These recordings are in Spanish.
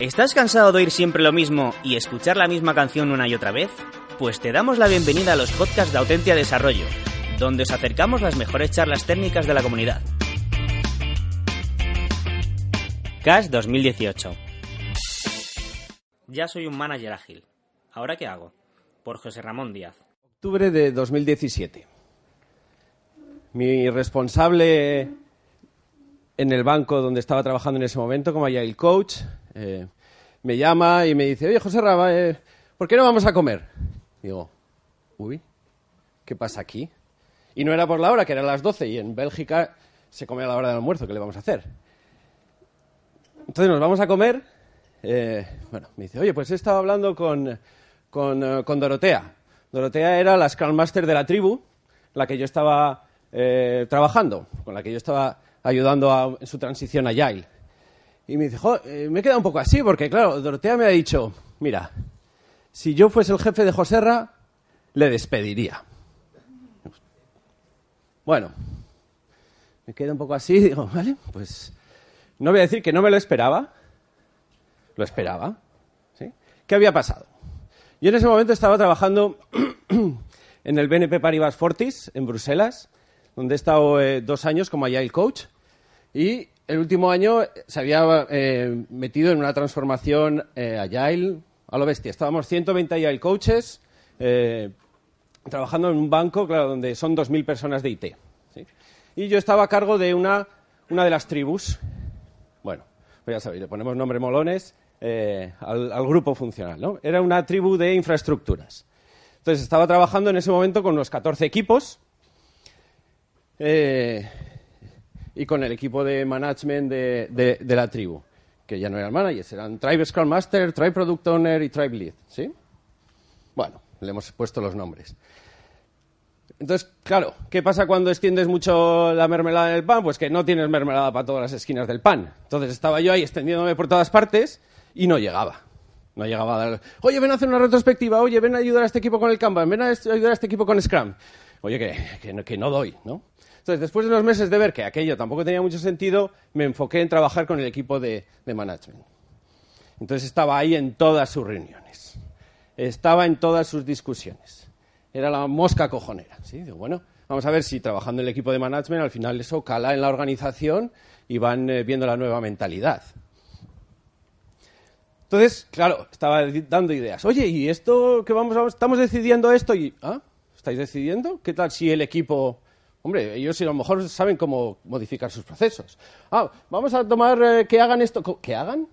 ¿Estás cansado de oír siempre lo mismo y escuchar la misma canción una y otra vez? Pues te damos la bienvenida a los podcasts de Autentia Desarrollo, donde os acercamos las mejores charlas técnicas de la comunidad. CAS 2018 Ya soy un manager ágil. ¿Ahora qué hago? Por José Ramón Díaz. Octubre de 2017. Mi responsable en el banco donde estaba trabajando en ese momento como el Coach eh, me llama y me dice, oye, José Raba, eh, ¿por qué no vamos a comer? Digo, uy, ¿qué pasa aquí? Y no era por la hora, que eran las 12, y en Bélgica se come a la hora del almuerzo, ¿qué le vamos a hacer? Entonces nos vamos a comer. Eh, bueno, me dice, oye, pues he estado hablando con, con, Dorotea. Dorotea era la Scrum Master de la tribu, la que yo estaba trabajando, con la que yo estaba ayudando en su transición a Agile. Y me dice, eh, me he quedado un poco así, porque claro, Dorotea me ha dicho, mira, si yo fuese el jefe de Joserra, le despediría. Bueno, me quedo un poco así digo, vale, pues no voy a decir que no me lo esperaba, lo esperaba. ¿sí? ¿Qué había pasado? Yo en ese momento estaba trabajando en el BNP Paribas Fortis, en Bruselas, donde he estado eh, dos años como Agile Coach, y el último año se había eh, metido en una transformación eh, Agile a lo bestia. Estábamos 120 Agile coaches eh, trabajando en un banco, claro, donde son 2.000 personas de IT. Y yo estaba a cargo de una, una de las tribus. Bueno, pues ya sabéis, le ponemos nombre molones al, grupo funcional. ¿no? Era una tribu de infraestructuras. Entonces estaba trabajando en ese momento con unos 14 equipos y con el equipo de management de, la tribu, que ya no eran managers, eran Tribe Scrum Master, Tribe Product Owner y Tribe Lead, ¿sí? Bueno, le hemos puesto los nombres. Entonces, claro, ¿qué pasa cuando extiendes mucho la mermelada en el pan? Pues que no tienes mermelada para todas las esquinas del pan. Entonces estaba yo ahí extendiéndome por todas partes y no llegaba. No llegaba a dar, oye, ven a hacer una retrospectiva, oye, ven a ayudar a este equipo con el Kanban, ven a ayudar a este equipo con Scrum. Oye, que, que no doy, ¿no? Entonces, después de unos meses de ver que aquello tampoco tenía mucho sentido, me enfoqué en trabajar con el equipo de, management. Entonces estaba ahí en todas sus reuniones, estaba en todas sus discusiones. Era la mosca cojonera. ¿sí? bueno, vamos a ver si trabajando en el equipo de management al final eso cala en la organización y van eh, viendo la nueva mentalidad. Entonces, claro, estaba dando ideas. Oye, ¿y esto que vamos a, estamos decidiendo esto? Y, ¿ah? ¿Estáis decidiendo? ¿Qué tal si el equipo Hombre, ellos a lo mejor saben cómo modificar sus procesos. Ah, vamos a tomar eh, que hagan esto. ¿Que hagan?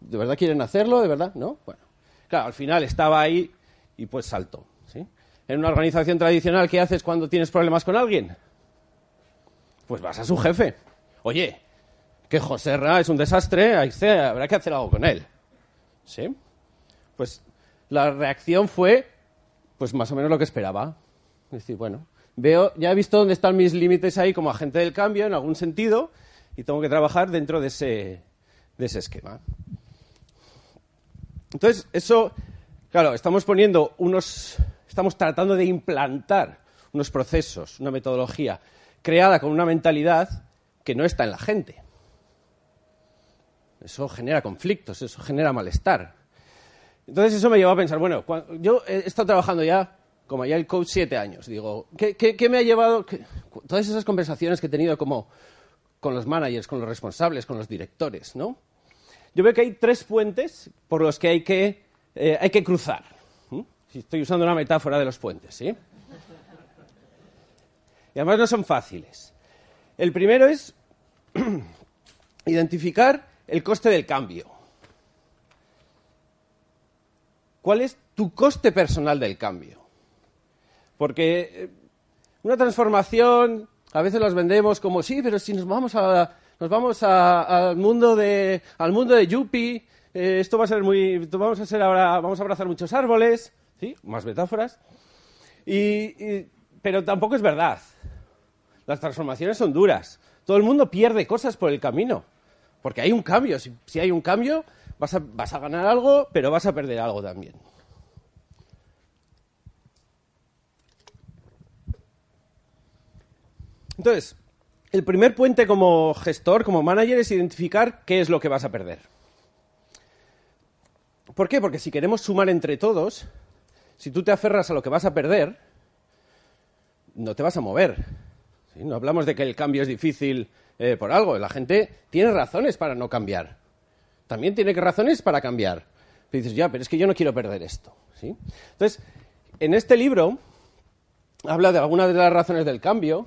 ¿De verdad quieren hacerlo? ¿De verdad? ¿No? Bueno, claro, al final estaba ahí y pues saltó. ¿sí? En una organización tradicional, ¿qué haces cuando tienes problemas con alguien? Pues vas a su jefe. Oye, que José Ra es un desastre, habrá que hacer algo con él. ¿Sí? Pues la reacción fue, pues más o menos lo que esperaba. Es decir, bueno, veo, ya he visto dónde están mis límites ahí como agente del cambio, en algún sentido, y tengo que trabajar dentro de ese, de ese esquema. Entonces, eso, claro, estamos poniendo unos, estamos tratando de implantar unos procesos, una metodología creada con una mentalidad que no está en la gente. Eso genera conflictos, eso genera malestar. Entonces eso me llevó a pensar, bueno, yo he estado trabajando ya como ya el coach siete años. Digo, ¿qué, me ha llevado? todas esas conversaciones que he tenido como con los managers, con los responsables, con los directores, ¿no? Yo veo que hay tres puentes por los que hay que, eh, hay que cruzar. Estoy usando una metáfora de los puentes, ¿sí? Y además no son fáciles. El primero es identificar el coste del cambio. ¿Cuál es tu coste personal del cambio? Porque eh, una transformación, a veces las vendemos como, sí, pero si nos vamos a nos vamos al mundo de al mundo de Yuppie, eh, esto va a ser muy, vamos a ser ahora, vamos a abrazar muchos árboles, ¿sí? Más metáforas. pero tampoco es verdad. Las transformaciones son duras. Todo el mundo pierde cosas por el camino, porque hay un cambio. Si, hay un cambio, vas a, vas a ganar algo, pero vas a perder algo también. Entonces, el primer puente como gestor, como manager, es identificar qué es lo que vas a perder. ¿Por qué? Porque si queremos sumar entre todos, si tú te aferras a lo que vas a perder, no te vas a mover. No hablamos de que el cambio es difícil eh, por algo. La gente tiene razones para no cambiar. También tiene razones para cambiar. Dices, ya, pero es que yo no quiero perder esto. Entonces, en este libro habla de algunas de las razones del cambio.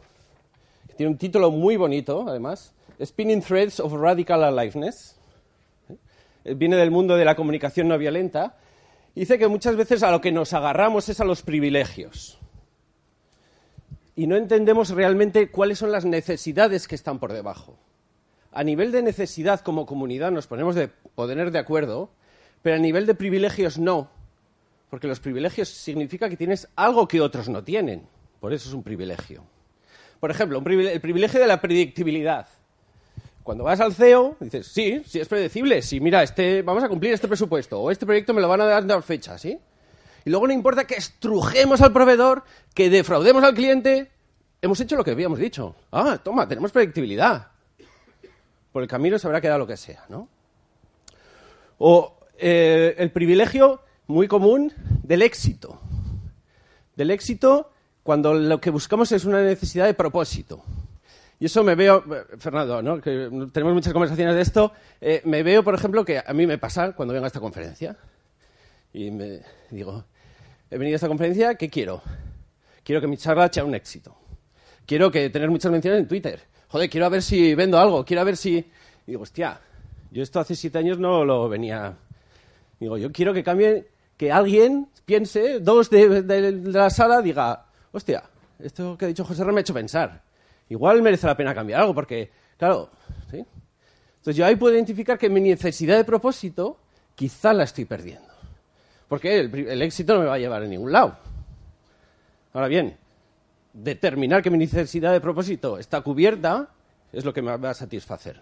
Tiene un título muy bonito, además. Spinning Threads of Radical Aliveness. Eh, viene del mundo de la comunicación no violenta, dice que muchas veces a lo que nos agarramos es a los privilegios. Y no entendemos realmente cuáles son las necesidades que están por debajo. A nivel de necesidad como comunidad nos ponemos de poner de acuerdo, pero a nivel de privilegios no, porque los privilegios significa que tienes algo que otros no tienen. Por eso es un privilegio. Por ejemplo, el privilegio de la predictibilidad. Cuando vas al CEO, dices, sí, sí es predecible, sí, mira, este, vamos a cumplir este presupuesto, o este proyecto me lo van a dar en fecha, ¿sí? Y luego no importa que estrujemos al proveedor, que defraudemos al cliente, hemos hecho lo que habíamos dicho. Ah, toma, tenemos predictibilidad. Por el camino se habrá quedado lo que sea, ¿no? O eh, el privilegio muy común del éxito. Del éxito cuando lo que buscamos es una necesidad de propósito. Y eso me veo, Fernando, ¿no? tenemos muchas conversaciones de esto, eh, me veo, por ejemplo, que a mí me pasa cuando vengo a esta conferencia y me digo, he venido a esta conferencia, ¿qué quiero? Quiero que mi charla sea un éxito. Quiero que tener muchas menciones en Twitter. Joder, quiero ver si vendo algo, quiero ver si... Y digo, hostia, yo esto hace siete años no lo venía... Digo, yo quiero que cambie, que alguien piense, dos de la sala, diga, hostia, esto que ha dicho José R me ha hecho pensar igual merece la pena cambiar algo, porque, claro, ¿sí? Entonces yo ahí puedo identificar que mi necesidad de propósito quizá la estoy perdiendo. Porque el, éxito no me va a llevar a ningún lado. Ahora bien, determinar que mi necesidad de propósito está cubierta es lo que me va a satisfacer.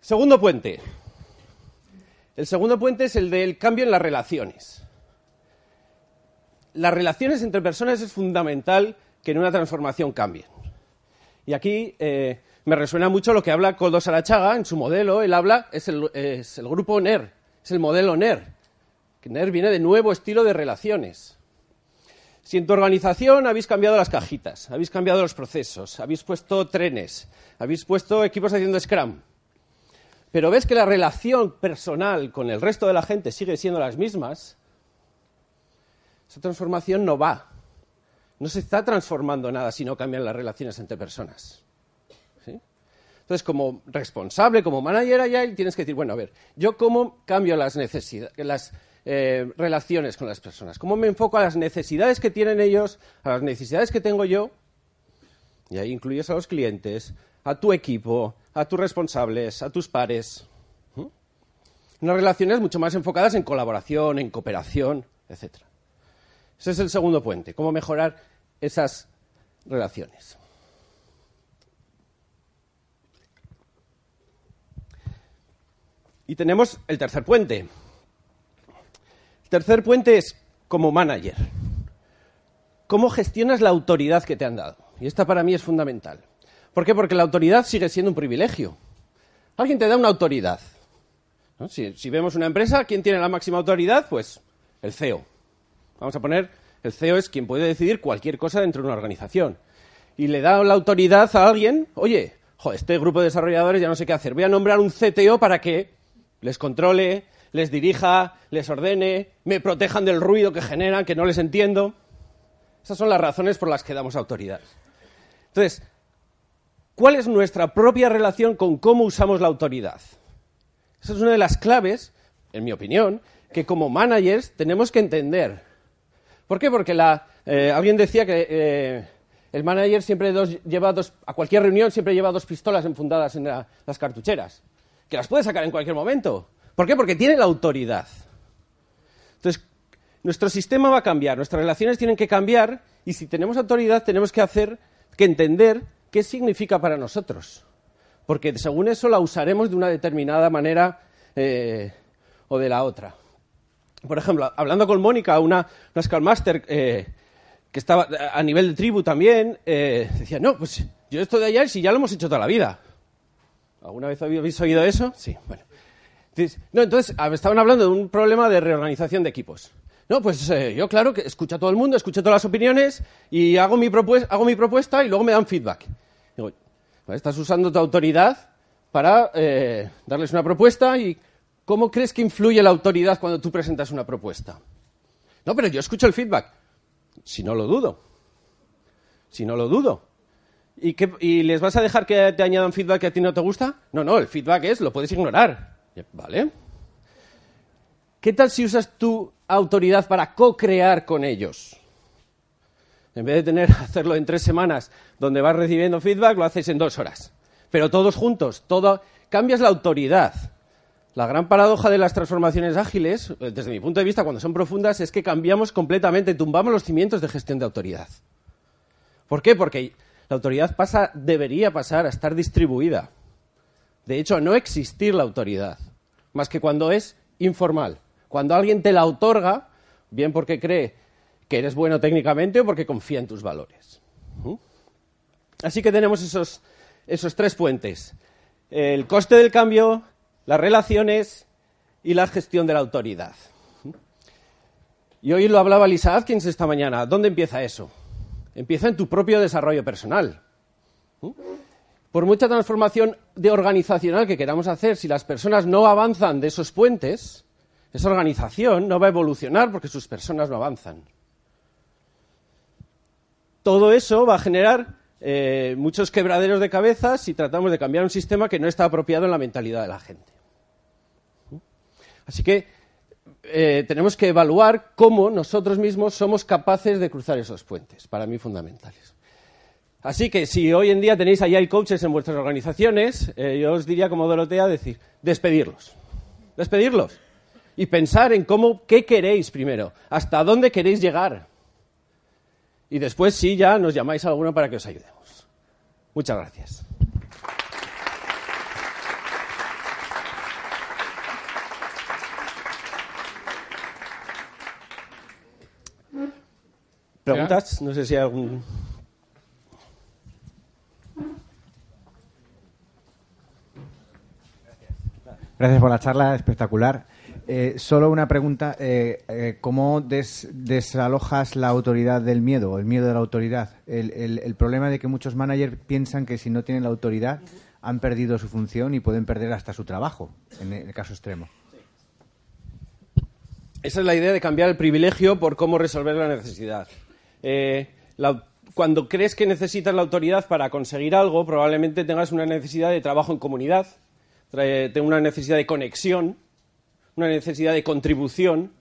Segundo puente. El segundo puente es el del cambio en las relaciones. Las relaciones entre personas es fundamental que en una transformación cambien. Y aquí eh, me resuena mucho lo que habla Coldo Sarachaga en su modelo. Él habla, es el, grupo NER, es el modelo NER. NER viene de nuevo estilo de relaciones. Si en tu organización habéis cambiado las cajitas, habéis cambiado los procesos, habéis puesto trenes, habéis puesto equipos haciendo Scrum, pero ves que la relación personal con el resto de la gente sigue siendo las mismas, esa transformación no va. No se está transformando nada si no cambian las relaciones entre personas. Entonces, como responsable, como manager allá, tienes que decir, bueno, a ver, ¿yo cómo cambio las, las eh, relaciones con las personas? ¿Cómo me enfoco a las necesidades que tienen ellos, a las necesidades que tengo yo? Y ahí incluyes a los clientes, a tu equipo, a tus responsables, a tus pares. Unas relaciones mucho más enfocadas en colaboración, en cooperación, etc. Ese es el segundo puente, cómo mejorar esas relaciones. Y tenemos el tercer puente. El tercer puente es como manager. ¿Cómo gestionas la autoridad que te han dado? Y esta para mí es fundamental. ¿Por qué? Porque la autoridad sigue siendo un privilegio. Alguien te da una autoridad. Si, vemos una empresa, ¿quién tiene la máxima autoridad? Pues el CEO. Vamos a poner el CEO es quien puede decidir cualquier cosa dentro de una organización. Y le da la autoridad a alguien, oye, este grupo de desarrolladores ya no sé qué hacer, voy a nombrar un CTO para que les controle, les dirija, les ordene, me protejan del ruido que generan, que no les entiendo. Esas son las razones por las que damos autoridad. Entonces, ¿cuál es nuestra propia relación con cómo usamos la autoridad? Esa es una de las claves, en mi opinión, que como managers tenemos que entender. ¿Por qué? Porque eh, alguien decía que eh, el manager siempre lleva dos, a cualquier reunión siempre lleva dos pistolas enfundadas en las cartucheras, que las puede sacar en cualquier momento. ¿Por qué? Porque tiene la autoridad. Entonces, nuestro sistema va a cambiar, nuestras relaciones tienen que cambiar y si tenemos autoridad tenemos que hacer, que entender qué significa para nosotros. Porque según eso la usaremos de una determinada manera eh, o de la otra. Por ejemplo, hablando con Mónica, una, una Scalmaster eh, que estaba a nivel de tribu también, eh, decía, no, pues yo esto de allá si ya lo hemos hecho toda la vida. ¿Alguna vez habéis oído eso? Sí, bueno. Entonces, no, entonces estaban hablando de un problema de reorganización de equipos. No, pues eh, yo claro que escucho a todo el mundo, escucho todas las opiniones y hago mi, hago mi propuesta y luego me dan feedback. Digo, estás usando tu autoridad para eh, darles una propuesta y ¿cómo crees que influye la autoridad cuando tú presentas una propuesta? No, pero yo escucho el feedback. Si no lo dudo. Si no lo dudo. ¿Y, ¿Y les vas a dejar que te añadan feedback que a ti no te gusta? No, no, el feedback es, lo puedes ignorar. ¿Vale? ¿Qué tal si usas tu autoridad para co-crear con ellos? En vez de tener hacerlo en tres semanas donde vas recibiendo feedback, lo haces en dos horas. Pero todos juntos, todo, cambias la autoridad. La gran paradoja de las transformaciones ágiles, desde mi punto de vista, cuando son profundas, es que cambiamos completamente, tumbamos los cimientos de gestión de autoridad. ¿Por qué? Porque la autoridad pasa, debería pasar a estar distribuida. De hecho, a no existir la autoridad, más que cuando es informal. Cuando alguien te la otorga, bien porque cree que eres bueno técnicamente o porque confía en tus valores. ¿Mm? Así que tenemos esos, esos tres puentes. El coste del cambio, las relaciones y la gestión de la autoridad. Y hoy lo hablaba Lisa Atkins esta mañana. ¿Dónde empieza eso? Empieza en tu propio desarrollo personal. Por mucha transformación de organizacional que queramos hacer, si las personas no avanzan de esos puentes, esa organización no va a evolucionar porque sus personas no avanzan. Todo eso va a generar eh, muchos quebraderos de cabeza si tratamos de cambiar un sistema que no está apropiado en la mentalidad de la gente. Así que eh, tenemos que evaluar cómo nosotros mismos somos capaces de cruzar esos puentes, para mí fundamentales. Así que si hoy en día tenéis hay coaches en vuestras organizaciones, eh, yo os diría como Dorotea decir, despedirlos. Despedirlos. Y pensar en cómo, qué queréis primero, hasta dónde queréis llegar. Y después sí ya nos llamáis a alguno para que os ayudemos. Muchas gracias. ¿Preguntas? No sé si hay algún... Gracias por la charla, espectacular. Eh, solo una pregunta, eh, eh, ¿cómo desalojas la autoridad del miedo, el miedo de la autoridad? El, problema de que muchos managers piensan que si no tienen la autoridad han perdido su función y pueden perder hasta su trabajo, en el caso extremo. Esa es la idea de cambiar el privilegio por cómo resolver la necesidad. cuando crees que necesitas la autoridad para conseguir algo, probablemente tengas una necesidad de trabajo en comunidad, una necesidad de conexión, una necesidad de contribución.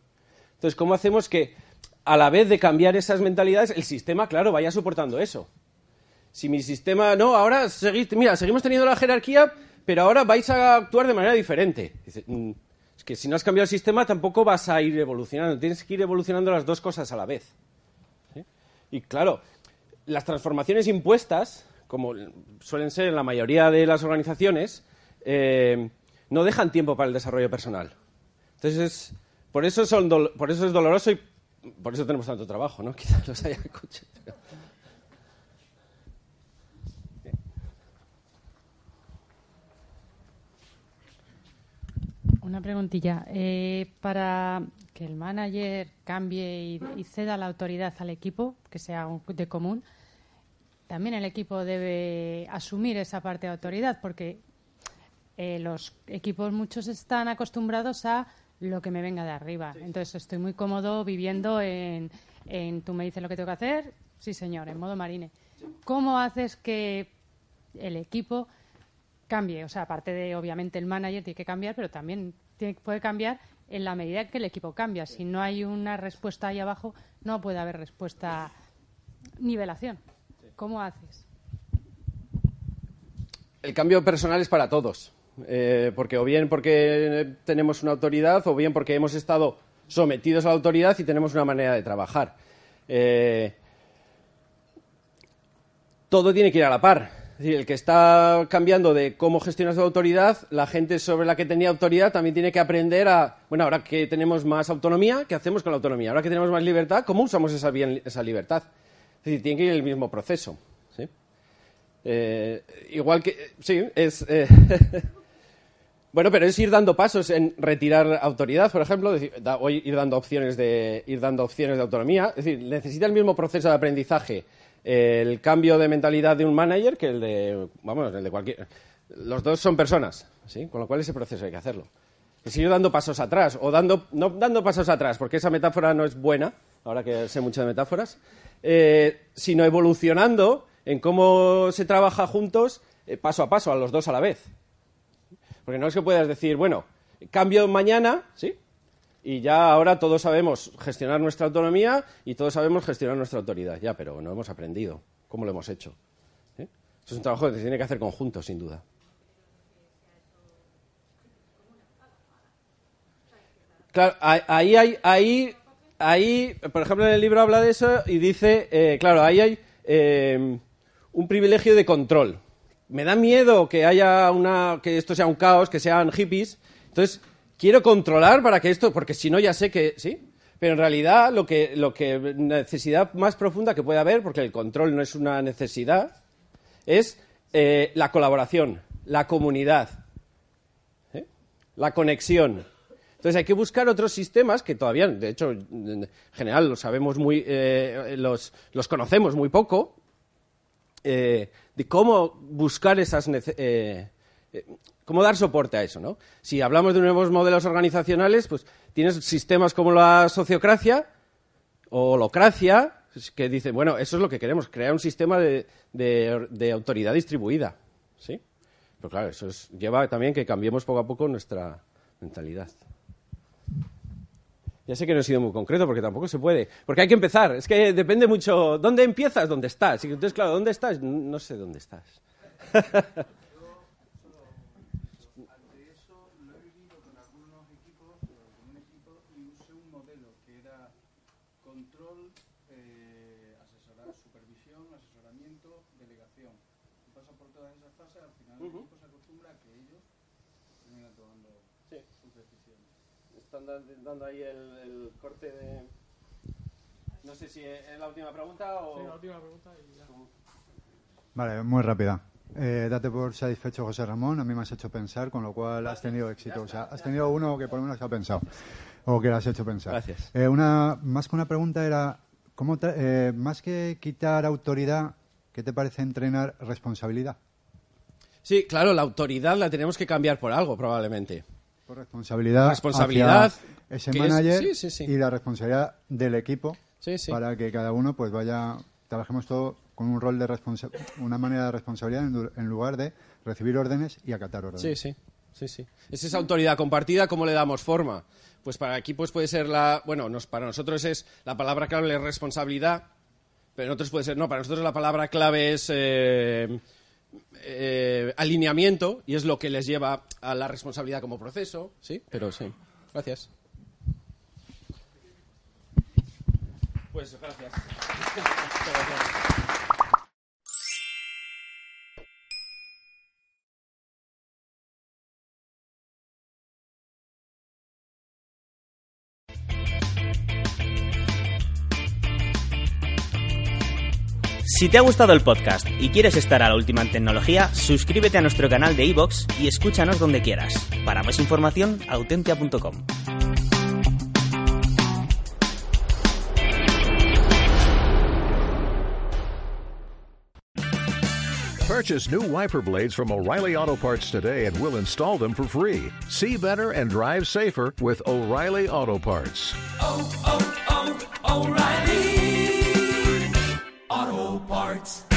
Entonces, ¿cómo hacemos que a la vez de cambiar esas mentalidades, el sistema, claro, vaya soportando eso? Si mi sistema, no, ahora mira, seguimos teniendo la jerarquía, pero ahora vais a actuar de manera diferente. Mm, es que si no has cambiado el sistema tampoco vas a ir evolucionando, tienes que ir evolucionando las dos cosas a la vez. Y claro, las transformaciones impuestas, como suelen ser en la mayoría de las organizaciones, eh, no dejan tiempo para el desarrollo personal. Entonces, por, eso son por eso es doloroso y por eso tenemos tanto trabajo, ¿no? Quizás los haya coches. Una preguntilla. Eh, para que el manager cambie y, ceda la autoridad al equipo, que sea de común, también el equipo debe asumir esa parte de autoridad, porque eh, los equipos muchos están acostumbrados a lo que me venga de arriba. Entonces estoy muy cómodo viviendo en, tú me dices lo que tengo que hacer, sí señor, en modo marine. ¿Cómo haces que el equipo cambie? O sea, aparte de obviamente el manager tiene que cambiar, pero también tiene, puede cambiar en la medida que el equipo cambia. Si no hay una respuesta ahí abajo, no puede haber respuesta nivelación. ¿Cómo haces? El cambio personal es para todos. Eh, porque o bien porque tenemos una autoridad o bien porque hemos estado sometidos a la autoridad y tenemos una manera de trabajar. Eh, todo tiene que ir a la par. Es decir, el que está cambiando de cómo gestiona su autoridad, la gente sobre la que tenía autoridad también tiene que aprender a, bueno, ahora que tenemos más autonomía, ¿qué hacemos con la autonomía? Ahora que tenemos más libertad, ¿cómo usamos esa, esa libertad? Es decir, tiene que ir el mismo proceso. Eh, igual que, sí, es... Bueno, pero es ir dando pasos en retirar autoridad, por ejemplo, decir, ir dando opciones de ir dando opciones de autonomía. Es decir, necesita el mismo proceso de aprendizaje el cambio de mentalidad de un manager que el de, vamos, el de cualquier. Los dos son personas, ¿sí? Con lo cual ese proceso hay que hacerlo. Es ir dando pasos atrás, o dando, no dando pasos atrás, porque esa metáfora no es buena, ahora que sé mucho de metáforas, eh, sino evolucionando en cómo se trabaja juntos eh, paso a paso, a los dos a la vez. Porque no es que puedas decir, bueno, cambio mañana, ¿sí? Y ya ahora todos sabemos gestionar nuestra autonomía y todos sabemos gestionar nuestra autoridad. Ya, pero no hemos aprendido. ¿Cómo lo hemos hecho? Eso es un trabajo que se tiene que hacer conjunto, sin duda. Claro, ahí hay, ahí, ahí, por ejemplo, en el libro habla de eso y dice, eh, claro, ahí hay eh, un privilegio de control me da miedo que haya una, que esto sea un caos, que sean hippies. Entonces, quiero controlar para que esto, porque si no ya sé que, ¿sí? Pero en realidad lo que, lo que necesidad más profunda que puede haber, porque el control no es una necesidad, es eh, la colaboración, la comunidad, la conexión. Entonces hay que buscar otros sistemas que todavía, de hecho, en general los sabemos muy, eh, los, los conocemos muy poco, eh, de cómo buscar esas eh, eh, cómo dar soporte a eso, ¿no? Si hablamos de nuevos modelos organizacionales, pues tienes sistemas como la sociocracia o holocracia que dicen, bueno, eso es lo que queremos, crear un sistema de, de, autoridad distribuida, ¿sí? Pero claro, eso lleva también que cambiemos poco a poco nuestra mentalidad. Ya sé que no he sido muy concreto porque tampoco se puede. Porque hay que empezar. Es que depende mucho. ¿Dónde empiezas? ¿Dónde estás? Entonces, claro, ¿dónde estás? No sé dónde estás. dando ahí el, corte de... No sé si es la última pregunta o... Sí, la última pregunta y ya. Vale, muy rápida. Eh, date por satisfecho, José Ramón. A mí me has hecho pensar, con lo cual has tenido éxito. O sea, has tenido uno que por lo menos ha pensado. O que le has hecho pensar. Gracias. Eh, una, más que una pregunta era, ¿cómo eh, más que quitar autoridad, ¿qué te parece entrenar responsabilidad? Sí, claro, la autoridad la tenemos que cambiar por algo, probablemente responsabilidad, responsabilidad ese manager y la responsabilidad del equipo para que cada uno pues vaya trabajemos todo con un rol de una manera de responsabilidad en, lugar de recibir órdenes y acatar órdenes. Sí, sí. Sí, sí. Es esa autoridad compartida, ¿cómo le damos forma? Pues para aquí pues puede ser la, bueno, nos, para nosotros es la palabra clave es responsabilidad, pero en otros puede ser, no, para nosotros la palabra clave es eh, eh, alineamiento y es lo que les lleva a la responsabilidad como proceso, ¿sí? Pero sí. Gracias. Pues gracias. Si te ha gustado el podcast y quieres estar a la última en tecnología, suscríbete a nuestro canal de iVoox y escúchanos donde quieras. Para más información, autentia.com. Purchase new wiper blades from O'Reilly Auto Parts today and we'll install them for free. See better and drive safer with O'Reilly Auto Parts. Oh, oh, oh, O'Reilly! Auto Parts.